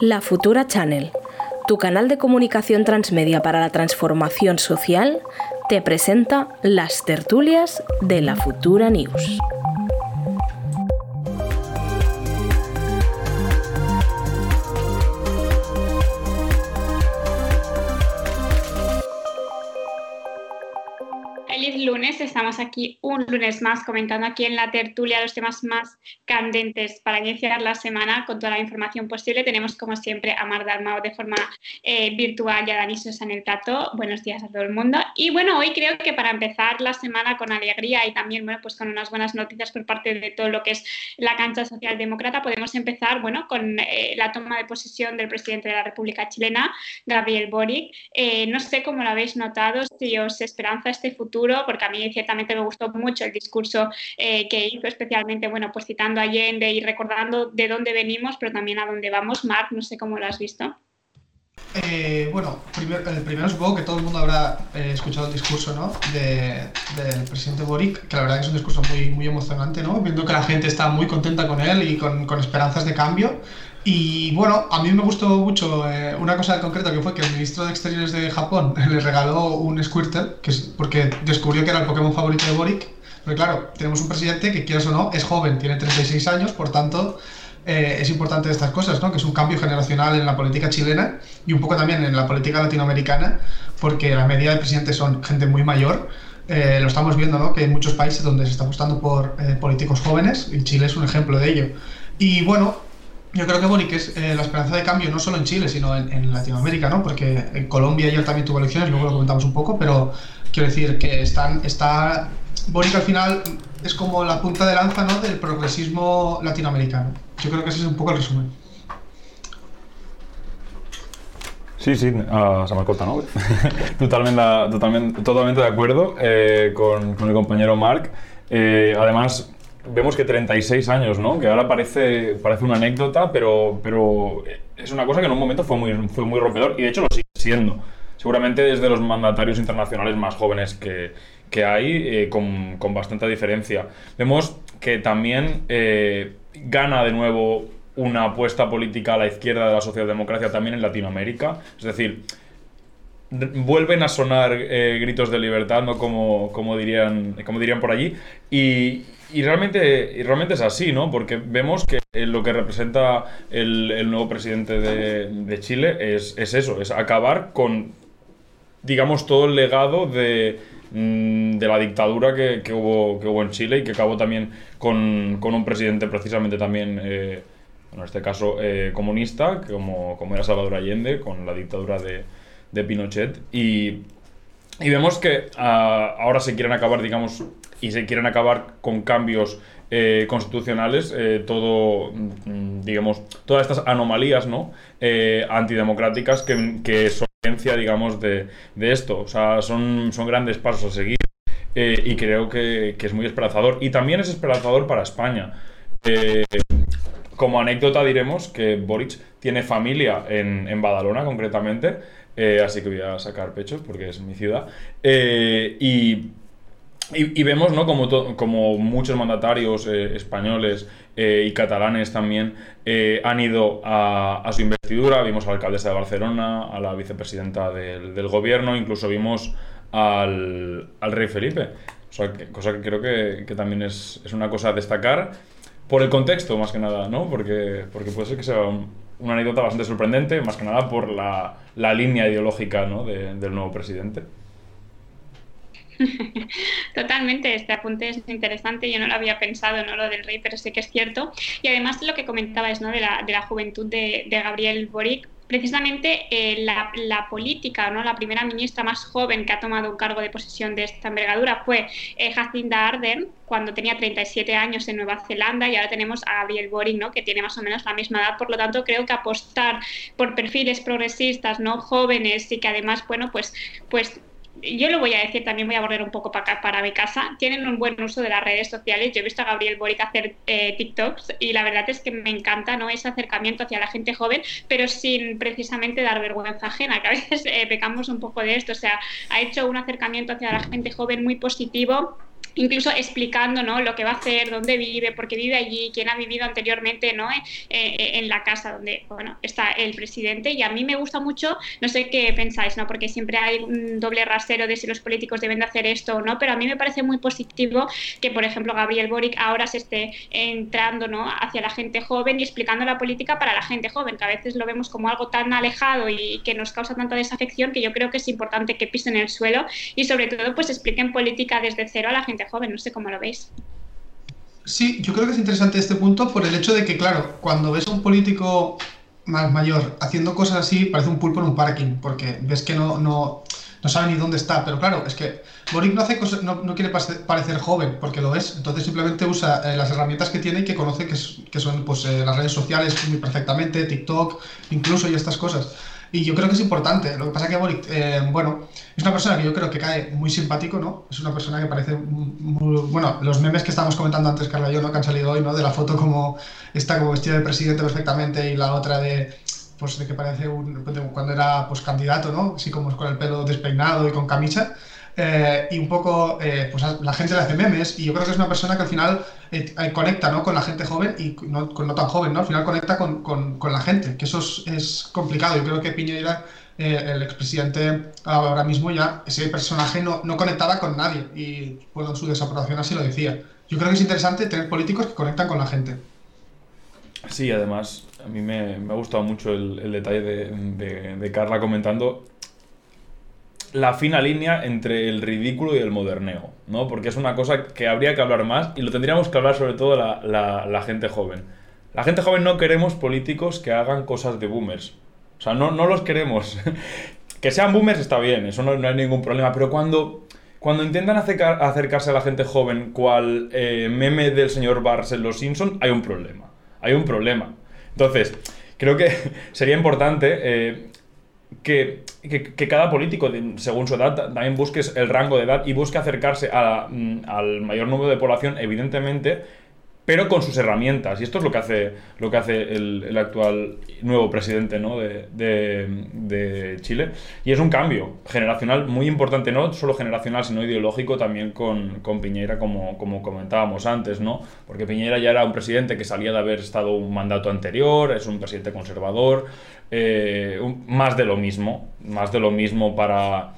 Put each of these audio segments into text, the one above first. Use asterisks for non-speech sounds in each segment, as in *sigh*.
La Futura Channel, tu canal de comunicación transmedia para la transformación social, te presenta las tertulias de la Futura News. Aquí un lunes más comentando aquí en la tertulia los temas más candentes para iniciar la semana con toda la información posible. Tenemos como siempre a Mar Dalmao de forma eh, virtual y a Dani Sosa en el plato. Buenos días a todo el mundo. Y bueno, hoy creo que para empezar la semana con alegría y también bueno, pues con unas buenas noticias por parte de todo lo que es la cancha socialdemócrata, podemos empezar bueno, con eh, la toma de posesión del presidente de la República Chilena, Gabriel Boric. Eh, no sé cómo lo habéis notado, si os esperanza este futuro, porque a mí ciertamente me gustó mucho el discurso eh, que hizo, especialmente, bueno, pues citando a Allende y recordando de dónde venimos, pero también a dónde vamos. Marc, no sé cómo lo has visto. Eh, bueno, el primero supongo que todo el mundo habrá eh, escuchado el discurso ¿no? del presidente Boric, que la verdad es un discurso muy, muy emocionante, ¿no? viendo que la gente está muy contenta con él y con, con esperanzas de cambio. Y bueno, a mí me gustó mucho eh, una cosa concreta que fue que el ministro de Exteriores de Japón *laughs* le regaló un Squirtle, que es porque descubrió que era el Pokémon favorito de Boric. Pero claro, tenemos un presidente que, quieras o no, es joven, tiene 36 años, por tanto, eh, es importante estas cosas, ¿no? Que es un cambio generacional en la política chilena y un poco también en la política latinoamericana, porque la media de presidentes son gente muy mayor. Eh, lo estamos viendo, ¿no? Que hay muchos países donde se está apostando por políticos jóvenes y Chile es un ejemplo de ello. Y bueno, yo creo que Boric es eh, la esperanza de cambio no solo en Chile, sino en, Latinoamérica, ¿no? Porque en Colombia ayer también tuvo elecciones, luego lo comentamos un poco, pero quiero decir que están, está Boric al final es como la punta de lanza ¿no? del progresismo latinoamericano. Yo creo que ese es un poco el resumen. Sí, sí, uh, se ¿no? *laughs* totalmente, totalmente, de acuerdo eh, con, con, el compañero Marc. Eh, además, vemos que 36 años, ¿no? Que ahora parece, parece una anécdota, pero, pero es una cosa que en un momento fue muy, fue muy rompedor y de hecho lo sigue siendo. Seguramente desde los mandatarios internacionales más jóvenes que, que hay, eh, con, con, bastante diferencia. Vemos que también eh, gana de nuevo una apuesta política a la izquierda de la socialdemocracia también en Latinoamérica. Es decir, vuelven a sonar eh, gritos de libertad, ¿no? Como, como, dirían, como dirían por allí. Y, y realmente, y realmente es así, ¿no? Porque vemos que lo que representa el, el nuevo presidente de, Chile es, es, eso, es acabar con, digamos, todo el legado de, mm, de la dictadura que, que, hubo, que hubo en Chile y que acabó también con, con un presidente precisamente también, eh, en este caso, eh, comunista, como, como era Salvador Allende, con la dictadura de, de Pinochet. Y, y vemos que ah, ahora se quieren acabar, digamos, y se quieren acabar con cambios eh, constitucionales, eh, todo, mm, digamos, todas estas anomalías, ¿no? Eh, antidemocráticas que, que son digamos, de, de, esto. O sea, son, son grandes pasos a seguir y creo que, que, es muy esperanzador. Y también es esperanzador para España. Como anécdota diremos que Boric tiene familia en, en Badalona, concretamente, así que voy a sacar pechos porque es mi ciudad. y y, vemos, ¿no? Como, como muchos mandatarios eh, españoles eh, y catalanes también eh, han ido a, su investidura. Vimos a la alcaldesa de Barcelona, a la vicepresidenta del, gobierno, incluso vimos al, rey Felipe. cosa que creo que, también es, una cosa a destacar por el contexto, más que nada, ¿no? Porque, porque puede ser que sea una anécdota bastante sorprendente, más que nada por la, línea ideológica del nuevo presidente. *laughs* Totalmente, este apunte es interesante, yo no lo había pensado, no lo del rey, pero sí que es cierto. Y además lo que comentabas ¿no? de, la, de la juventud de, de Gabriel Boric, precisamente eh, la, política, ¿no? la primera ministra más joven que ha tomado un cargo de posesión de esta envergadura fue eh, Jacinda Ardern, cuando tenía 37 años en Nueva Zelanda, y ahora tenemos a Gabriel Boric, ¿no? que tiene más o menos la misma edad. Por lo tanto, creo que apostar por perfiles progresistas, no jóvenes, y que además, bueno, pues, pues yo lo voy a decir, también voy a volver un poco para, para mi casa, tienen un buen uso de las redes sociales. Yo he visto a Gabriel Boric hacer eh, TikToks y la verdad es que me encanta ¿no? ese acercamiento hacia la gente joven, pero sin precisamente dar vergüenza ajena, que a veces eh, pecamos un poco de esto. O sea, ha hecho un acercamiento hacia la gente joven muy positivo incluso explicando ¿no? lo que va a hacer, dónde vive, por qué vive allí, quién ha vivido anteriormente ¿no? Eh, eh, en la casa donde bueno, está el presidente. Y a mí me gusta mucho, no sé qué pensáis, ¿no? porque siempre hay un doble rasero de si los políticos deben de hacer esto o no, pero a mí me parece muy positivo que, por ejemplo, Gabriel Boric ahora se esté entrando ¿no? hacia la gente joven y explicando la política para la gente joven, que a veces lo vemos como algo tan alejado y que nos causa tanta desafección que yo creo que es importante que pisen el suelo y sobre todo pues expliquen política desde cero a la gente joven, no sé cómo lo veis. Sí, yo creo que es interesante este punto por el hecho de que, claro, cuando ves a un político más mayor haciendo cosas así, parece un pulpo en un parking, porque ves que no, no, no sabe ni dónde está. Pero claro, es que Boric no, hace cosas, no, quiere parecer joven, porque lo es. Entonces simplemente usa eh, las herramientas que tiene y que conoce, que, que son pues, eh, las redes sociales muy perfectamente, TikTok, incluso y estas cosas. Y yo creo que es importante. Lo que pasa es que Boric, eh, bueno, es una persona que yo creo que cae muy simpático, ¿no? Es una persona que parece muy, bueno, los memes que estábamos comentando antes, Carla y yo, ¿no? Que han salido hoy, ¿no? De la foto como está como vestida de presidente perfectamente y la otra de, pues de que parece un, cuando era pues candidato, ¿no? Así como con el pelo despeinado y con camisa. Eh, y un poco, eh, pues la gente le hace memes y yo creo que es una persona que al final eh, conecta ¿no? con la gente joven y no, no tan joven, ¿no? Al final conecta con, con, con la gente, que eso es, complicado. Yo creo que Piñera, el expresidente, ahora mismo ya, ese personaje no, no conectaba con nadie y bueno, su desaprobación así lo decía. Yo creo que es interesante tener políticos que conectan con la gente. Sí, además, a mí me, me ha gustado mucho el, detalle de, de, de Carla comentando la fina línea entre el ridículo y el moderneo, ¿no? Porque es una cosa que habría que hablar más y lo tendríamos que hablar sobre todo la, la, gente joven. La gente joven no queremos políticos que hagan cosas de boomers. O sea, no, no los queremos. *laughs* que sean boomers está bien, eso no, no hay ningún problema, pero cuando, cuando intentan acercarse a la gente joven cual eh, meme del señor Bars en Los Simpson, hay un problema. Hay un problema. Entonces, creo que *laughs* sería importante eh, que, cada político, según su edad, también busque el rango de edad y busque acercarse a, mm, al mayor número de población, evidentemente, pero con sus herramientas. Y esto es lo que hace, lo que hace el, actual nuevo presidente ¿no? de, de, Chile. Y es un cambio generacional muy importante, no solo generacional, sino ideológico también con, con Piñera, como, como comentábamos antes, ¿no? Porque Piñera ya era un presidente que salía de haber estado un mandato anterior, es un presidente conservador, eh, más de lo mismo, más de lo mismo para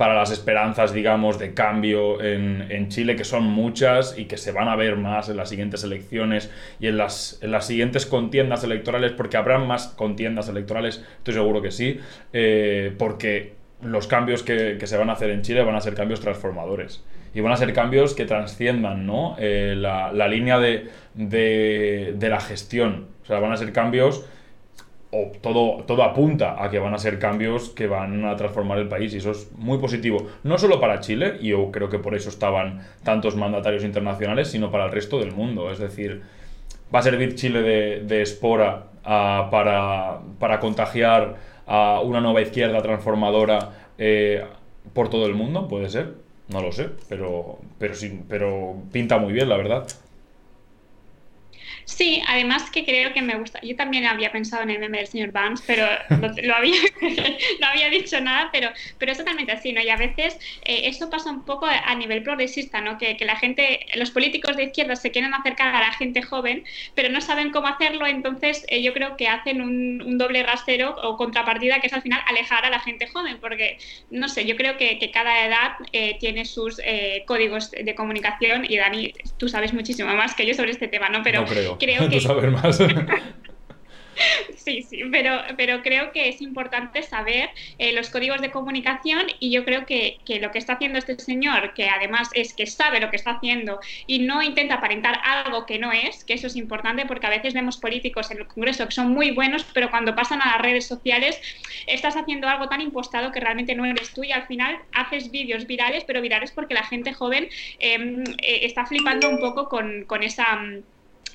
para las esperanzas, digamos, de cambio en, en, Chile, que son muchas y que se van a ver más en las siguientes elecciones y en las, en las siguientes contiendas electorales, porque habrán más contiendas electorales, estoy seguro que sí, eh, porque los cambios que, que, se van a hacer en Chile van a ser cambios transformadores y van a ser cambios que trasciendan ¿no? Eh, la, la, línea de, de, de la gestión, o sea, van a ser cambios todo, apunta a que van a ser cambios que van a transformar el país y eso es muy positivo, no solo para Chile, y yo creo que por eso estaban tantos mandatarios internacionales, sino para el resto del mundo. Es decir, va a servir Chile de, espora ah, para, para, contagiar a una nueva izquierda transformadora eh, por todo el mundo, puede ser, no lo sé, pero, pero, sí, pero pinta muy bien, la verdad. Sí, además que creo que me gusta. Yo también había pensado en el meme del señor Vance, pero lo, había, *laughs* no había dicho nada, pero, pero es totalmente así, ¿no? Y a veces eh, esto pasa un poco a nivel progresista, ¿no? Que, que, la gente, los políticos de izquierda se quieren acercar a la gente joven, pero no saben cómo hacerlo, entonces eh, yo creo que hacen un, un, doble rasero o contrapartida que es al final alejar a la gente joven, porque, no sé, yo creo que, que cada edad eh, tiene sus eh, códigos de comunicación y Dani, tú sabes muchísimo más que yo sobre este tema, ¿no? Pero no creo creo *laughs* que... saber más. *laughs* Sí, sí, pero, pero creo que es importante saber eh, los códigos de comunicación y yo creo que, que, lo que está haciendo este señor, que además es que sabe lo que está haciendo y no intenta aparentar algo que no es, que eso es importante porque a veces vemos políticos en el Congreso que son muy buenos, pero cuando pasan a las redes sociales estás haciendo algo tan impostado que realmente no eres tú y al final haces vídeos virales, pero virales porque la gente joven em, eh, está flipando un poco con, con esa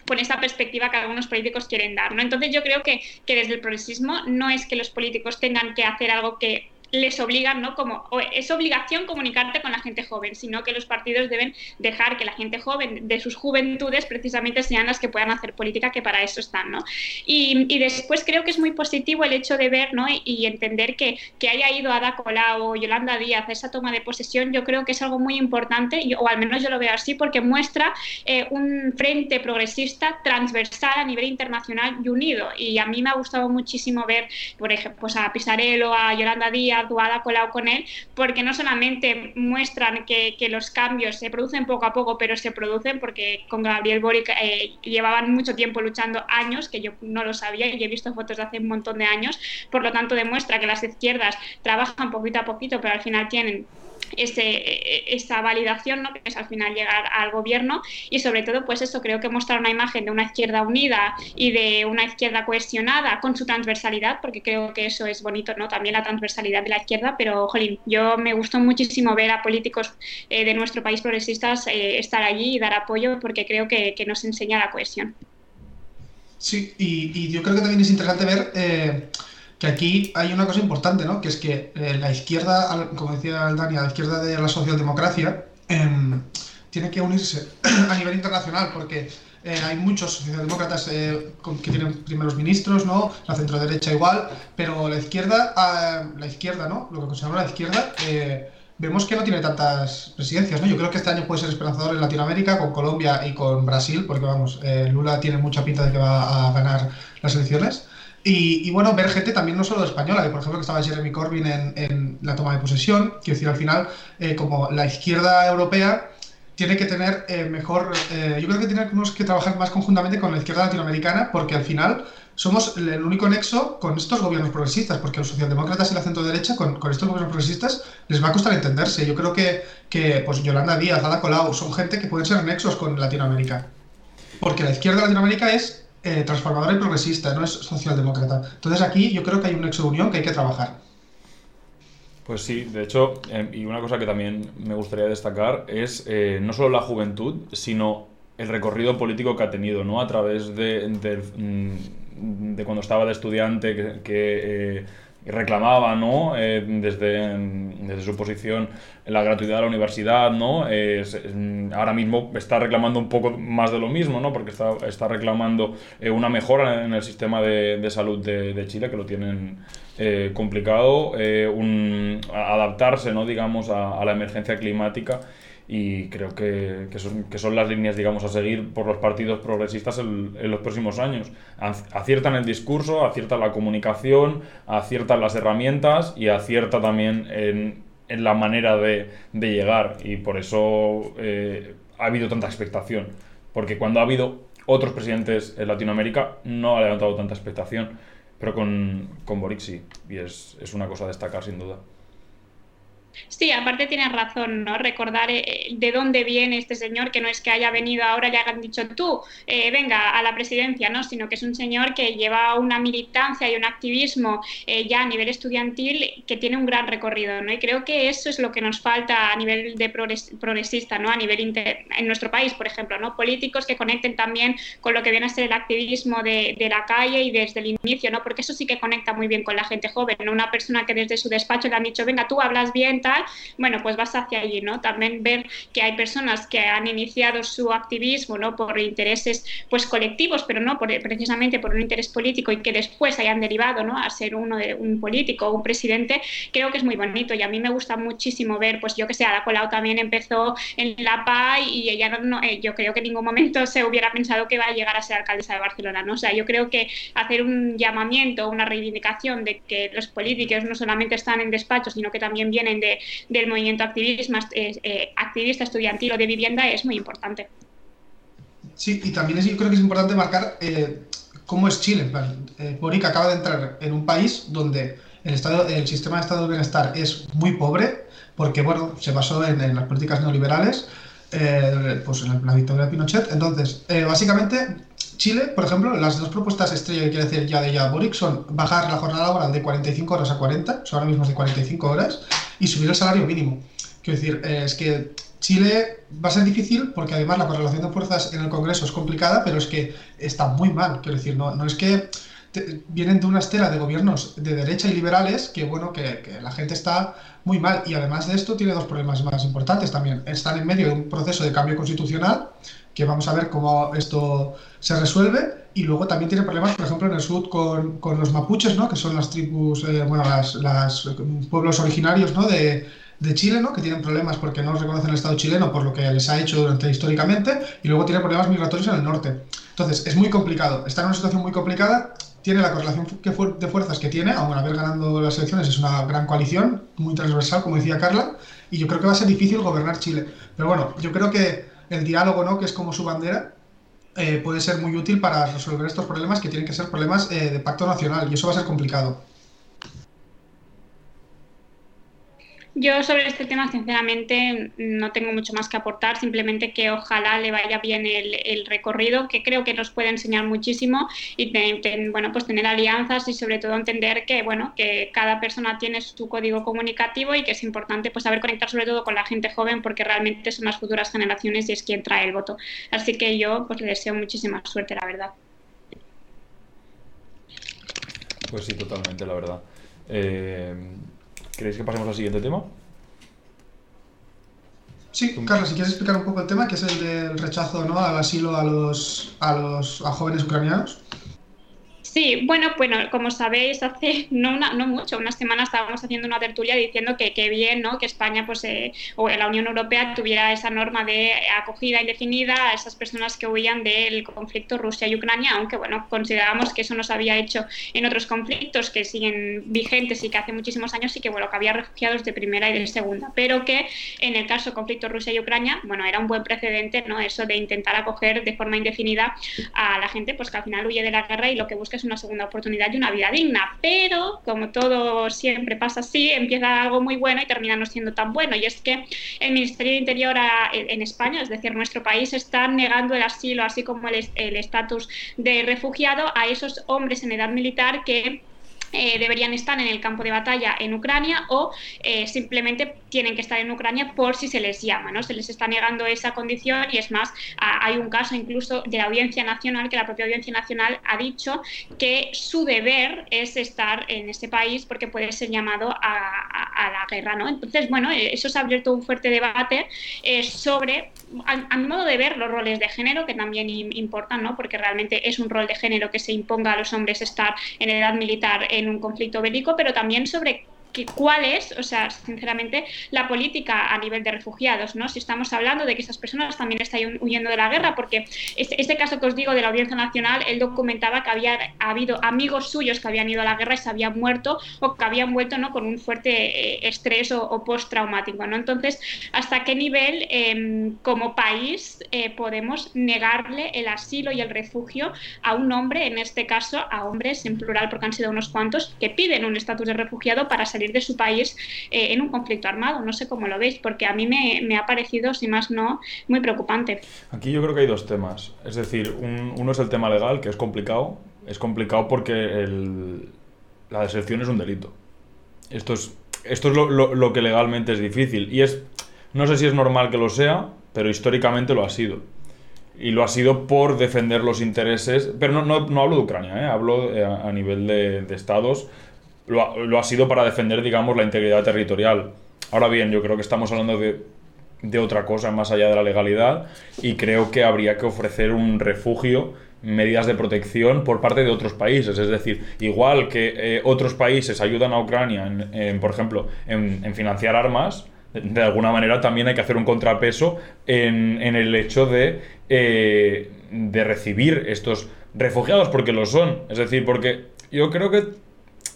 con esta perspectiva que algunos políticos quieren dar. ¿no? Entonces yo creo que, que desde el progresismo no es que los políticos tengan que hacer algo que les obligan, ¿no? Como es obligación comunicarte con la gente joven, sino que los partidos deben dejar que la gente joven de sus juventudes precisamente sean las que puedan hacer política, que para eso están, ¿no? Y, y después creo que es muy positivo el hecho de ver, ¿no? Y, entender que, que, haya ido Ada Colau Yolanda Díaz esa toma de posesión, yo creo que es algo muy importante, o al menos yo lo veo así, porque muestra eh, un frente progresista transversal a nivel internacional y unido. Y a mí me ha gustado muchísimo ver, por ejemplo, pues a Pisarello, a Yolanda Díaz o a Ada Colau con él, porque no solamente muestran que, que, los cambios se producen poco a poco, pero se producen porque con Gabriel Boric eh, llevaban mucho tiempo luchando años, que yo no lo sabía y he visto fotos de hace un montón de años, por lo tanto demuestra que las izquierdas trabajan poquito a poquito, pero al final tienen ese, esa validación, ¿no? que es al final llegar al gobierno y sobre todo pues eso creo que mostrar una imagen de una izquierda unida y de una izquierda cohesionada con su transversalidad, porque creo que eso es bonito, ¿no? También la transversalidad de la izquierda, pero jolín, yo me gustó muchísimo ver a políticos eh, de nuestro país progresistas eh, estar allí y dar apoyo porque creo que, nos enseña la cohesión. Sí, y, y, yo creo que también es interesante ver eh, que aquí hay una cosa importante, ¿no? Que es que eh, la izquierda, como decía Dani, la izquierda de la socialdemocracia eh, tiene que unirse *clears throat* a nivel internacional porque eh, hay muchos socialdemócratas eh, que tienen primeros ministros, ¿no? La centroderecha igual, pero la izquierda, ah, la izquierda, ¿no? Lo que consideramos la izquierda, eh, vemos que no tiene tantas presidencias, ¿no? Yo creo que este año puede ser esperanzador en Latinoamérica, con Colombia y con Brasil, porque vamos, eh, Lula tiene mucha pinta de que va a ganar las elecciones. Y, y, bueno, ver gente también no solo española, que por ejemplo que estaba Jeremy Corbyn en, en la toma de posesión, quiero decir, al final, eh, como la izquierda europea tiene que tener eh, mejor, eh, yo creo que tenemos que trabajar más conjuntamente con la izquierda latinoamericana, porque al final somos el único nexo con estos gobiernos progresistas, porque los socialdemócratas y la centro derecha, con, con estos gobiernos progresistas, les va a costar entenderse. Yo creo que, que pues Yolanda Díaz, Ada Colau, son gente que pueden ser nexos con Latinoamérica. Porque la izquierda de Latinoamérica es eh, transformadora y progresista, no es socialdemócrata. Entonces aquí yo creo que hay un nexo de unión que hay que trabajar. Pues sí, de hecho, eh, y una cosa que también me gustaría destacar es eh, no solo la juventud, sino el recorrido político que ha tenido, ¿no? A través de, de, de cuando estaba de estudiante, que, que eh, reclamaba, ¿no? Eh, desde, desde, su posición la gratuidad de la universidad, ¿no? Eh, ahora mismo está reclamando un poco más de lo mismo, ¿no? Porque está, está reclamando eh, una mejora en el sistema de, de salud de, Chile, que lo tienen complicado, un, adaptarse, ¿no? Digamos, a, a la emergencia climática y creo que, que, son, que, son, las líneas, digamos, a seguir por los partidos progresistas en, en, los próximos años. Aciertan el discurso, aciertan la comunicación, aciertan las herramientas y acierta también en, en la manera de, de, llegar y por eso eh, ha habido tanta expectación. Porque cuando ha habido otros presidentes en Latinoamérica no ha levantado tanta expectación, pero con, con Boric sí, y es, es una cosa a destacar sin duda. Sí, aparte tienes razón, ¿no? Recordar eh, de dónde viene este señor, que no es que haya venido ahora y le hayan dicho tú, eh, venga a la presidencia, ¿no? Sino que es un señor que lleva una militancia y un activismo eh, ya a nivel estudiantil que tiene un gran recorrido, ¿no? Y creo que eso es lo que nos falta a nivel de progres progresista, ¿no? A nivel inter en nuestro país, por ejemplo, ¿no? Políticos que conecten también con lo que viene a ser el activismo de, de la calle y desde el inicio, ¿no? Porque eso sí que conecta muy bien con la gente joven, ¿no? Una persona que desde su despacho le han dicho, venga, tú hablas bien, tal, bueno, pues vas hacia allí, ¿no? También ver que hay personas que han iniciado su activismo, ¿no? Por intereses, pues, colectivos, pero no por, precisamente por un interés político y que después hayan derivado, ¿no? A ser uno de un político o un presidente, creo que es muy bonito y a mí me gusta muchísimo ver, pues, yo que sé, Ada Colau también empezó en la PA y ella no, eh, yo creo que en ningún momento se hubiera pensado que iba a llegar a ser alcaldesa de Barcelona, ¿no? O sea, yo creo que hacer un llamamiento, una reivindicación de que los políticos no solamente están en despachos, sino que también vienen de, del movimiento eh, activista estudiantil o de vivienda es muy importante. Sí, y también creo que es importante marcar eh, cómo es Chile. Eh, Boric acaba de entrar en un país donde el, sistema de estado de bienestar es muy pobre, porque bueno, se basó en, las políticas neoliberales, eh, pues en la, dictadura de Pinochet. Entonces, básicamente Chile, por ejemplo, las dos propuestas estrella que quiere decir ya de ya Boric son bajar la jornada laboral de 45 horas a 40, o sea, ahora mismo es de 45 horas, y subir el salario mínimo. Quiero decir, eh, es que Chile va a ser difícil porque además la correlación de fuerzas en el Congreso es complicada, pero es que está muy mal. Quiero decir, no, no es que vienen de una estela de gobiernos de derecha y liberales que, bueno, que, que, la gente está muy mal. Y además de esto tiene dos problemas más importantes también. Están en medio de un proceso de cambio constitucional que vamos a ver cómo esto se resuelve. Y luego también tiene problemas, por ejemplo, en el sur con, con los mapuches, ¿no? que son las tribus, eh, bueno, las, las, pueblos originarios ¿no? de, de Chile, ¿no? que tienen problemas porque no reconocen el Estado chileno por lo que les ha hecho durante históricamente, y luego tiene problemas migratorios en el norte. Entonces, es muy complicado. Está en una situación muy complicada. Tiene la correlación de fuerzas que tiene, aun haber ganado las elecciones, es una gran coalición, muy transversal, como decía Carla, y yo creo que va a ser difícil gobernar Chile. Pero bueno, yo creo que el diálogo, ¿no? que es como su bandera, eh, puede ser muy útil para resolver estos problemas que tienen que ser problemas eh, de pacto nacional, y eso va a ser complicado. Yo sobre este tema, sinceramente, no tengo mucho más que aportar, simplemente que ojalá le vaya bien el, recorrido, que creo que nos puede enseñar muchísimo y bueno, pues tener alianzas y sobre todo entender que, bueno, que cada persona tiene su código comunicativo y que es importante pues saber conectar sobre todo con la gente joven porque realmente son las futuras generaciones y es quien trae el voto. Así que yo pues le deseo muchísima suerte, la verdad. Pues sí, totalmente, la verdad. Eh, ¿Queréis que pasemos al siguiente tema? Sí, Carlos, si quieres explicar un poco el tema, que es el del rechazo ¿no? al asilo a los, a los a jóvenes ucranianos. Sí, bueno, bueno, como sabéis, hace *laughs* no, una, no mucho, una semana estábamos haciendo una tertulia diciendo que, qué bien, ¿no? Que España, pues, eh, o la Unión Europea tuviera esa norma de acogida indefinida a esas personas que huían del conflicto Rusia y Ucrania, aunque, bueno, considerábamos que eso no se había hecho en otros conflictos que siguen vigentes y que hace muchísimos años y que, bueno, que había refugiados de primera y de segunda, pero que en el caso conflicto Rusia y Ucrania, bueno, era un buen precedente, ¿no? Eso de intentar acoger de forma indefinida a la gente, pues que al final huye de la guerra y lo que busca es una segunda oportunidad y una vida digna. Pero, como todo siempre pasa así, empieza algo muy bueno y termina no siendo tan bueno. Y es que el Ministerio de Interior en España, es decir, nuestro país, está negando el asilo, así como el estatus de refugiado a esos hombres en edad militar que eh, deberían estar en el campo de batalla en Ucrania o eh, simplemente tienen que estar en Ucrania por si se les llama, ¿no? Se les está negando esa condición y es más, hay un caso incluso de la Audiencia Nacional, que la propia Audiencia Nacional ha dicho que su deber es estar en ese país porque puede ser llamado a, la guerra, ¿no? Entonces, bueno, eh, eso se ha abierto un fuerte debate sobre, a, mi modo de ver, los roles de género, que también importan, ¿no? Porque realmente es un rol de género que se imponga a los hombres estar en edad militar en un conflicto bélico, pero también sobre cuál es, o sea, sinceramente, la política a nivel de refugiados, ¿no? Si estamos hablando de que esas personas también están huyendo de la guerra, porque este, este, caso que os digo de la Audiencia Nacional, él documentaba que había habido amigos suyos que habían ido a la guerra y se habían muerto o que habían vuelto, ¿no? Con un fuerte eh, estrés o, o postraumático, ¿no? Entonces, ¿hasta qué nivel em, como país eh, podemos negarle el asilo y el refugio a un hombre, en este caso a hombres en plural, porque han sido unos cuantos, que piden un estatus de refugiado para salir de su país eh, en un conflicto armado. No sé cómo lo veis, porque a mí me, ha parecido, si más no, muy preocupante. Aquí yo creo que hay dos temas. Es decir, uno es el tema legal, que es complicado. Es complicado porque la deserción es un delito. Esto es, esto es lo, que legalmente es difícil. Y es, no sé si es normal que lo sea, pero históricamente lo ha sido y lo ha sido por defender los intereses, pero no, no, hablo de Ucrania, ¿eh? hablo eh, a nivel de, estados lo ha, sido para defender, digamos, la integridad territorial. Ahora bien, yo creo que estamos hablando de, de otra cosa más allá de la legalidad y creo que habría que ofrecer un refugio medidas de protección por parte de otros países. Es decir, igual que eh, otros países ayudan a Ucrania, en, por ejemplo, en, financiar armas, de alguna manera también hay que hacer un contrapeso en, el hecho de, eh, de recibir estos refugiados, porque lo son. Es decir, porque yo creo que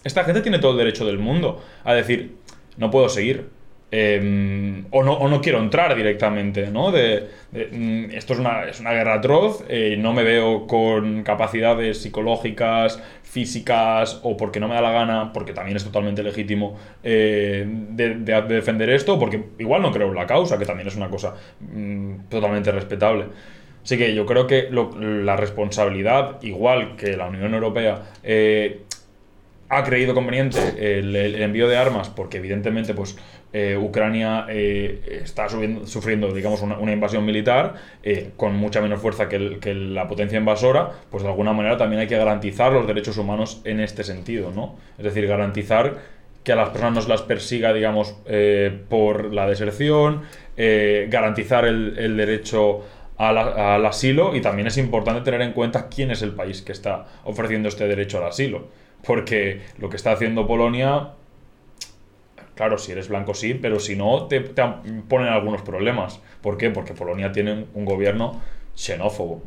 esta gente tiene todo el derecho del mundo a decir, no puedo seguir. Em, o, no, o, no, quiero entrar directamente, ¿no? De, mm, esto es una, es una, guerra atroz, eh, no me veo con capacidades psicológicas, físicas, o porque no me da la gana, porque también es totalmente legítimo eh, de, defender esto, porque igual no creo en la causa, que también es una cosa mm, totalmente respetable. Así que yo creo que la responsabilidad, igual que la Unión Europea, eh, ha creído conveniente el, envío de armas porque evidentemente pues eh, Ucrania eh, está sufriendo digamos una, invasión militar eh, con mucha menos fuerza que, la potencia invasora pues de alguna manera también hay que garantizar los derechos humanos en este sentido no es decir garantizar que a las personas no se las persiga digamos por la deserción garantizar el derecho al, asilo y también es importante tener en cuenta quién es el país que está ofreciendo este derecho al asilo. Porque lo que está haciendo Polonia, claro, si eres blanco sí, pero si no, te, ponen algunos problemas. ¿Por qué? Porque Polonia tiene un gobierno xenófobo.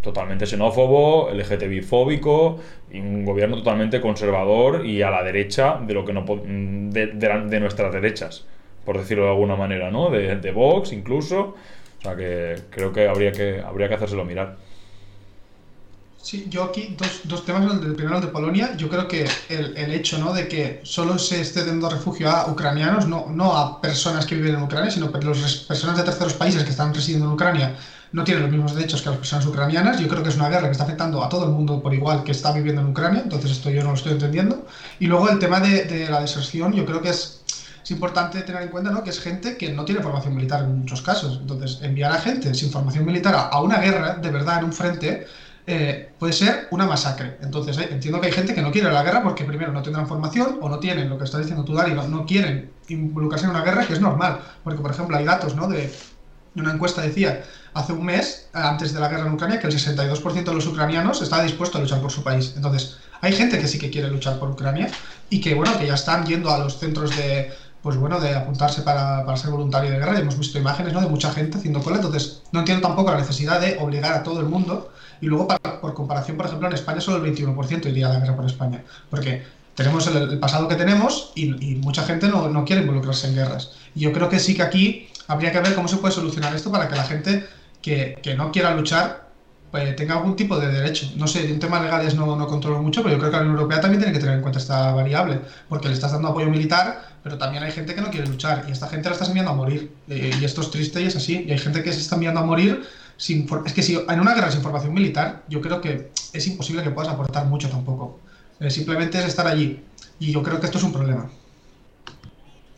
Totalmente xenófobo, LGTBI-fóbico, y un gobierno totalmente conservador y a la derecha de lo que no de, de, nuestras derechas, por decirlo de alguna manera, ¿no? De, de Vox incluso. O sea que creo que habría que, habría que hacérselo mirar. Sí, yo aquí dos, dos temas. El primero, el de Polonia. Yo creo que el, el, hecho ¿no? de que solo se esté dando refugio a ucranianos, no, no a personas que viven en Ucrania, sino que las personas de terceros países que están residiendo en Ucrania no tienen los mismos derechos que las personas ucranianas. Yo creo que es una guerra que está afectando a todo el mundo por igual que está viviendo en Ucrania. Entonces, esto yo no lo estoy entendiendo. Y luego el tema de, de la deserción, yo creo que es es importante tener en cuenta ¿no? que es gente que no tiene formación militar en muchos casos. Entonces, enviar a gente sin formación militar a, una guerra, de verdad, en un frente, eh, puede ser una masacre. Entonces, eh, entiendo que hay gente que no quiere la guerra porque primero no tendrán formación o no tienen, lo que está diciendo tú, Dari, no, quieren involucrarse en una guerra, que es normal. Porque, por ejemplo, hay datos ¿no? de una encuesta decía hace un mes, antes de la guerra en Ucrania, que el 62% de los ucranianos estaba dispuesto a luchar por su país. Entonces, hay gente que sí que quiere luchar por Ucrania y que, bueno, que ya están yendo a los centros de pues bueno, de apuntarse para, para, ser voluntario de guerra. Y hemos visto imágenes ¿no? de mucha gente haciendo cola. Entonces, no entiendo tampoco la necesidad de obligar a todo el mundo. Y luego, por comparación, por ejemplo, en España solo el 21% iría a la guerra por España. Porque tenemos el, pasado que tenemos y, y mucha gente no, no, quiere involucrarse en guerras. Y yo creo que sí que aquí habría que ver cómo se puede solucionar esto para que la gente que, que no quiera luchar pues, tenga algún tipo de derecho. No sé, en temas legales no, no controlo mucho, pero yo creo que la Unión Europea también tiene que tener en cuenta esta variable, porque le estás dando apoyo militar, pero también hay gente que no quiere luchar y esta gente la estás enviando a morir. Eh, y esto es triste y es así. Y hay gente que se está enviando a morir sin... Es que si en una guerra sin formación militar, yo creo que es imposible que puedas aportar mucho tampoco. Eh, simplemente es estar allí. Y yo creo que esto es un problema.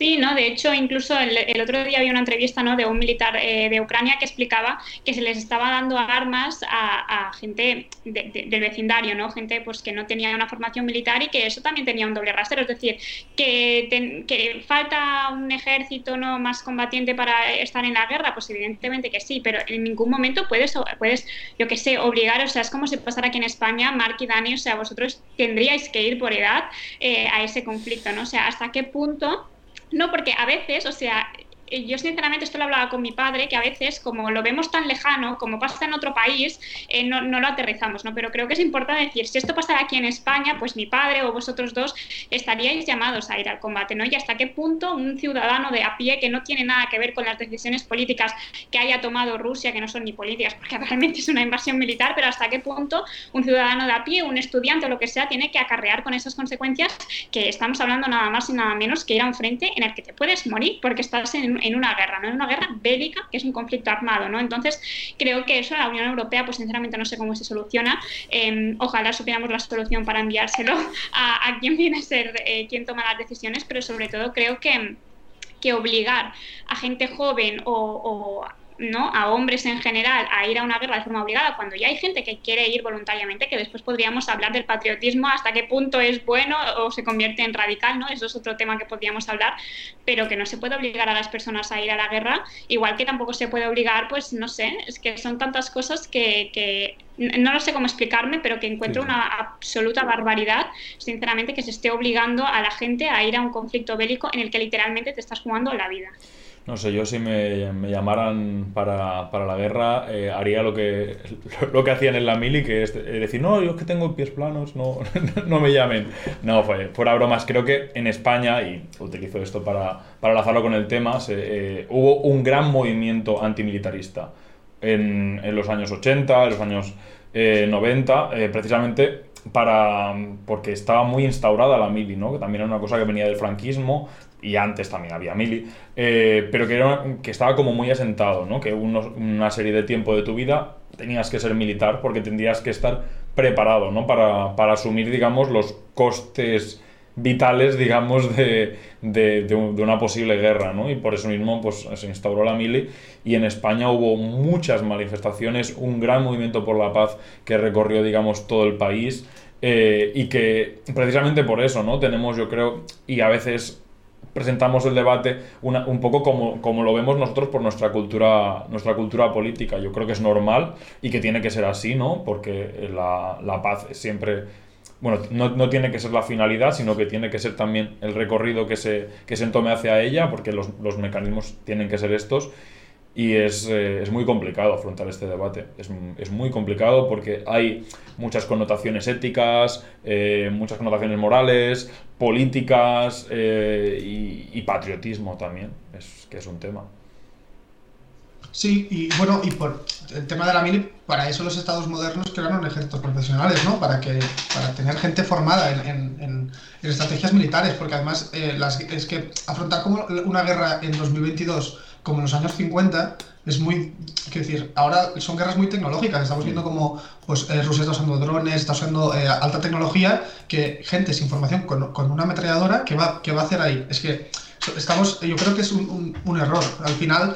Sí, ¿no? De hecho, incluso el, otro día había una entrevista ¿no? de un militar eh, de Ucrania que explicaba que se les estaba dando armas a, gente del vecindario, ¿no? Gente pues, que no tenía una formación militar y que eso también tenía un doble rasero. Es decir, que, que falta un ejército no más combatiente para estar en la guerra, pues evidentemente que sí, pero en ningún momento puedes, puedes yo qué sé, obligar, o sea, es como si pasara aquí en España, Mark y Dani, o sea, vosotros tendríais que ir por edad eh, a ese conflicto, ¿no? O sea, hasta qué punto no, porque a veces, o sea, yo sinceramente esto lo hablaba con mi padre, que a veces como lo vemos tan lejano, como pasa en otro país, eh, no, no, lo aterrizamos, ¿no? Pero creo que es importante decir, si esto pasara aquí en España, pues mi padre o vosotros dos estaríais llamados a ir al combate, ¿no? Y hasta qué punto un ciudadano de a pie que no tiene nada que ver con las decisiones políticas que haya tomado Rusia, que no son ni políticas, porque realmente es una invasión militar, pero hasta qué punto un ciudadano de a pie, un estudiante o lo que sea, tiene que acarrear con esas consecuencias que estamos hablando nada más y nada menos que ir a un frente en el que te puedes morir porque estás en en una guerra, ¿no? En una guerra bélica, que es un conflicto armado, ¿no? Entonces, creo que eso la Unión Europea, pues sinceramente no sé cómo se soluciona. Em, ojalá supiéramos la solución para enviárselo *laughs* a, quien viene a ser eh, quien toma las decisiones, pero sobre todo creo que que obligar a gente joven o, o ¿no? a hombres en general a ir a una guerra de forma obligada, cuando ya hay gente que quiere ir voluntariamente, que después podríamos hablar del patriotismo, hasta qué punto es bueno o se convierte en radical, ¿no? Eso es otro tema que podríamos hablar, pero que no se puede obligar a las personas a ir a la guerra, igual que tampoco se puede obligar, pues no sé, es que son tantas cosas que, que no lo sé cómo explicarme, pero que encuentro una absoluta barbaridad, sinceramente, que se esté obligando a la gente a ir a un conflicto bélico en el que literalmente te estás jugando la vida. No sé, yo si me, me llamaran para, para, la guerra, eh, haría lo que, *laughs* lo que hacían en la mili, que es decir, no, yo es que tengo pies planos, no, *laughs* no me llamen. No, fue, fuera bromas, creo que en España, y utilizo esto para, para enlazarlo con el tema, eh, hubo un gran movimiento antimilitarista en, en, los años 80, en los años 90, eh, precisamente para porque estaba muy instaurada la mili, ¿no? que también era una cosa que venía del franquismo, y antes también había mili, eh, pero que, era, que estaba como muy asentado, ¿no? que una serie de tiempo de tu vida tenías que ser militar porque tendrías que estar preparado, ¿no? Para, para asumir, digamos, los costes vitales, digamos, de, de, de, una posible guerra, ¿no? Y por eso mismo pues, se instauró la mili y en España hubo muchas manifestaciones, un gran movimiento por la paz que recorrió, digamos, todo el país eh, y que precisamente por eso, ¿no? Tenemos, yo creo, y a veces presentamos el debate un poco como, como, lo vemos nosotros por nuestra cultura, nuestra cultura política. Yo creo que es normal y que tiene que ser así, ¿no? Porque la, la paz siempre bueno, no, no, tiene que ser la finalidad, sino que tiene que ser también el recorrido que se, que se hacia ella, porque los, los mecanismos tienen que ser estos. Y es, eh, es muy complicado afrontar este debate. Es, es, muy complicado porque hay muchas connotaciones éticas, eh, muchas connotaciones morales, políticas eh, y, patriotismo también, es, que es un tema. Sí, y bueno, y por el tema de la mili, para eso los estados modernos crearon ejércitos profesionales, ¿no? Para, que, para tener gente formada en, en, en, estrategias militares, porque además eh, las, es que afrontar como una guerra en 2022 como en los años 50 es muy, quiero decir, ahora son guerras muy tecnológicas, estamos viendo como pues, eh, Rusia está usando drones, está usando eh, alta tecnología, que gente sin formación con, con, una ametralladora, ¿qué va, qué va a hacer ahí? Es que estamos, yo creo que es un, un, un error. Al final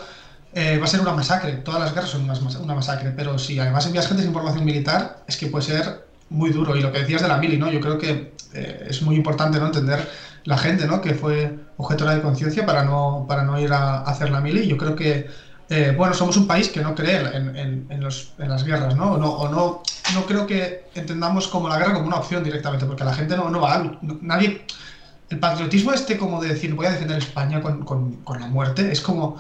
eh, va a ser una masacre. Todas las guerras son una, una, masacre, pero si además envías gente sin información militar, es que puede ser muy duro. Y lo que decías de la mili, ¿no? Yo creo que eh, es muy importante ¿no? entender la gente ¿no? que fue objeto de conciencia para no, para no ir a, a, hacer la mili. Yo creo que, eh, bueno, somos un país que no cree en, en, en, los, en las guerras, ¿no? O, ¿no? o no, no creo que entendamos como la guerra como una opción directamente, porque la gente no, no va a... Nadie... El patriotismo este como de decir voy a defender España con, con, con la muerte es como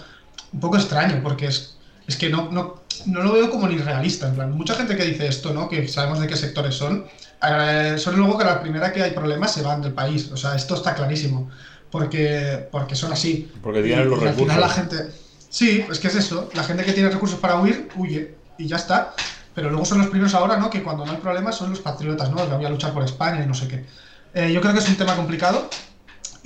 un poco extraño, porque es, es que no, no, no, lo veo como ni realista. En plan, mucha gente que dice esto, ¿no? Que sabemos de qué sectores son, eh, son luego que la primera que hay problemas se van del país. O sea, esto está clarísimo. Porque, porque son así. Porque tienen los y recursos. Al final la gente. Sí, es que es eso. La gente que tiene recursos para huir, huye. Y ya está. Pero luego son los primeros ahora, ¿no? Que cuando no hay problemas son los patriotas, ¿no? Voy a luchar por España y no sé qué. Eh, yo creo que es un tema complicado.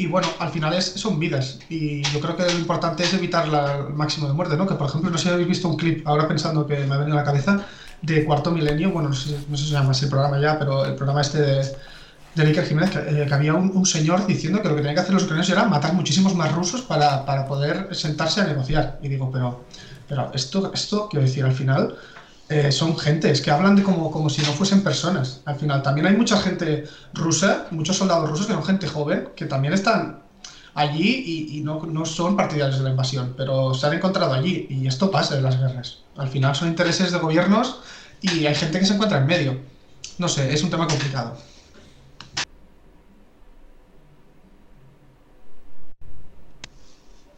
Y bueno, al final es, son vidas. Y yo creo que lo importante es evitar la, el máximo de muerte, ¿no? Que por ejemplo, no sé si habéis visto un clip, ahora pensando que me ha venido a la cabeza, de Cuarto Milenio, bueno, no sé, no sé si se llama así el programa ya, pero el programa este de, de Jiménez, que, eh, había un, un, señor diciendo que lo que tenían que hacer los ucranianos era matar muchísimos más rusos para, para poder sentarse a negociar. Y digo, pero, pero esto, esto, quiero decir, al final eh, son gente, es que hablan de como, como si no fuesen personas. Al final, también hay mucha gente rusa, muchos soldados rusos que son gente joven, que también están allí y, y no, no, son partidarios de la invasión, pero se han encontrado allí y esto pasa en las guerras. Al final son intereses de gobiernos y hay gente que se encuentra en medio. No sé, es un tema complicado.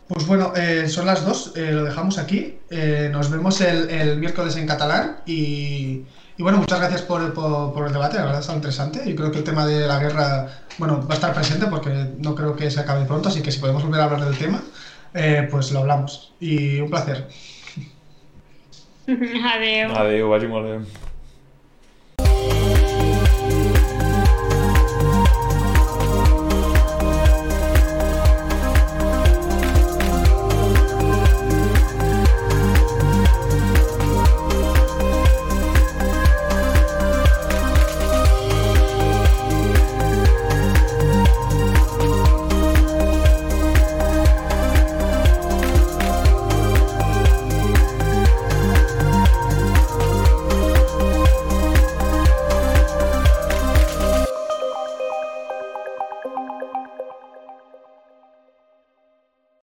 Pues bueno, eh, son las dos, eh, lo dejamos aquí. Eh, nos vemos el, el, miércoles en catalán y, y bueno, muchas gracias por, por, por, el debate, la verdad está interesante. Y creo que el tema de la guerra, bueno, va a estar presente porque no creo que se acabe pronto, así que si podemos volver a hablar del tema, pues lo hablamos. Y un placer. *laughs* Adeu. Adeu, vagi molt bé.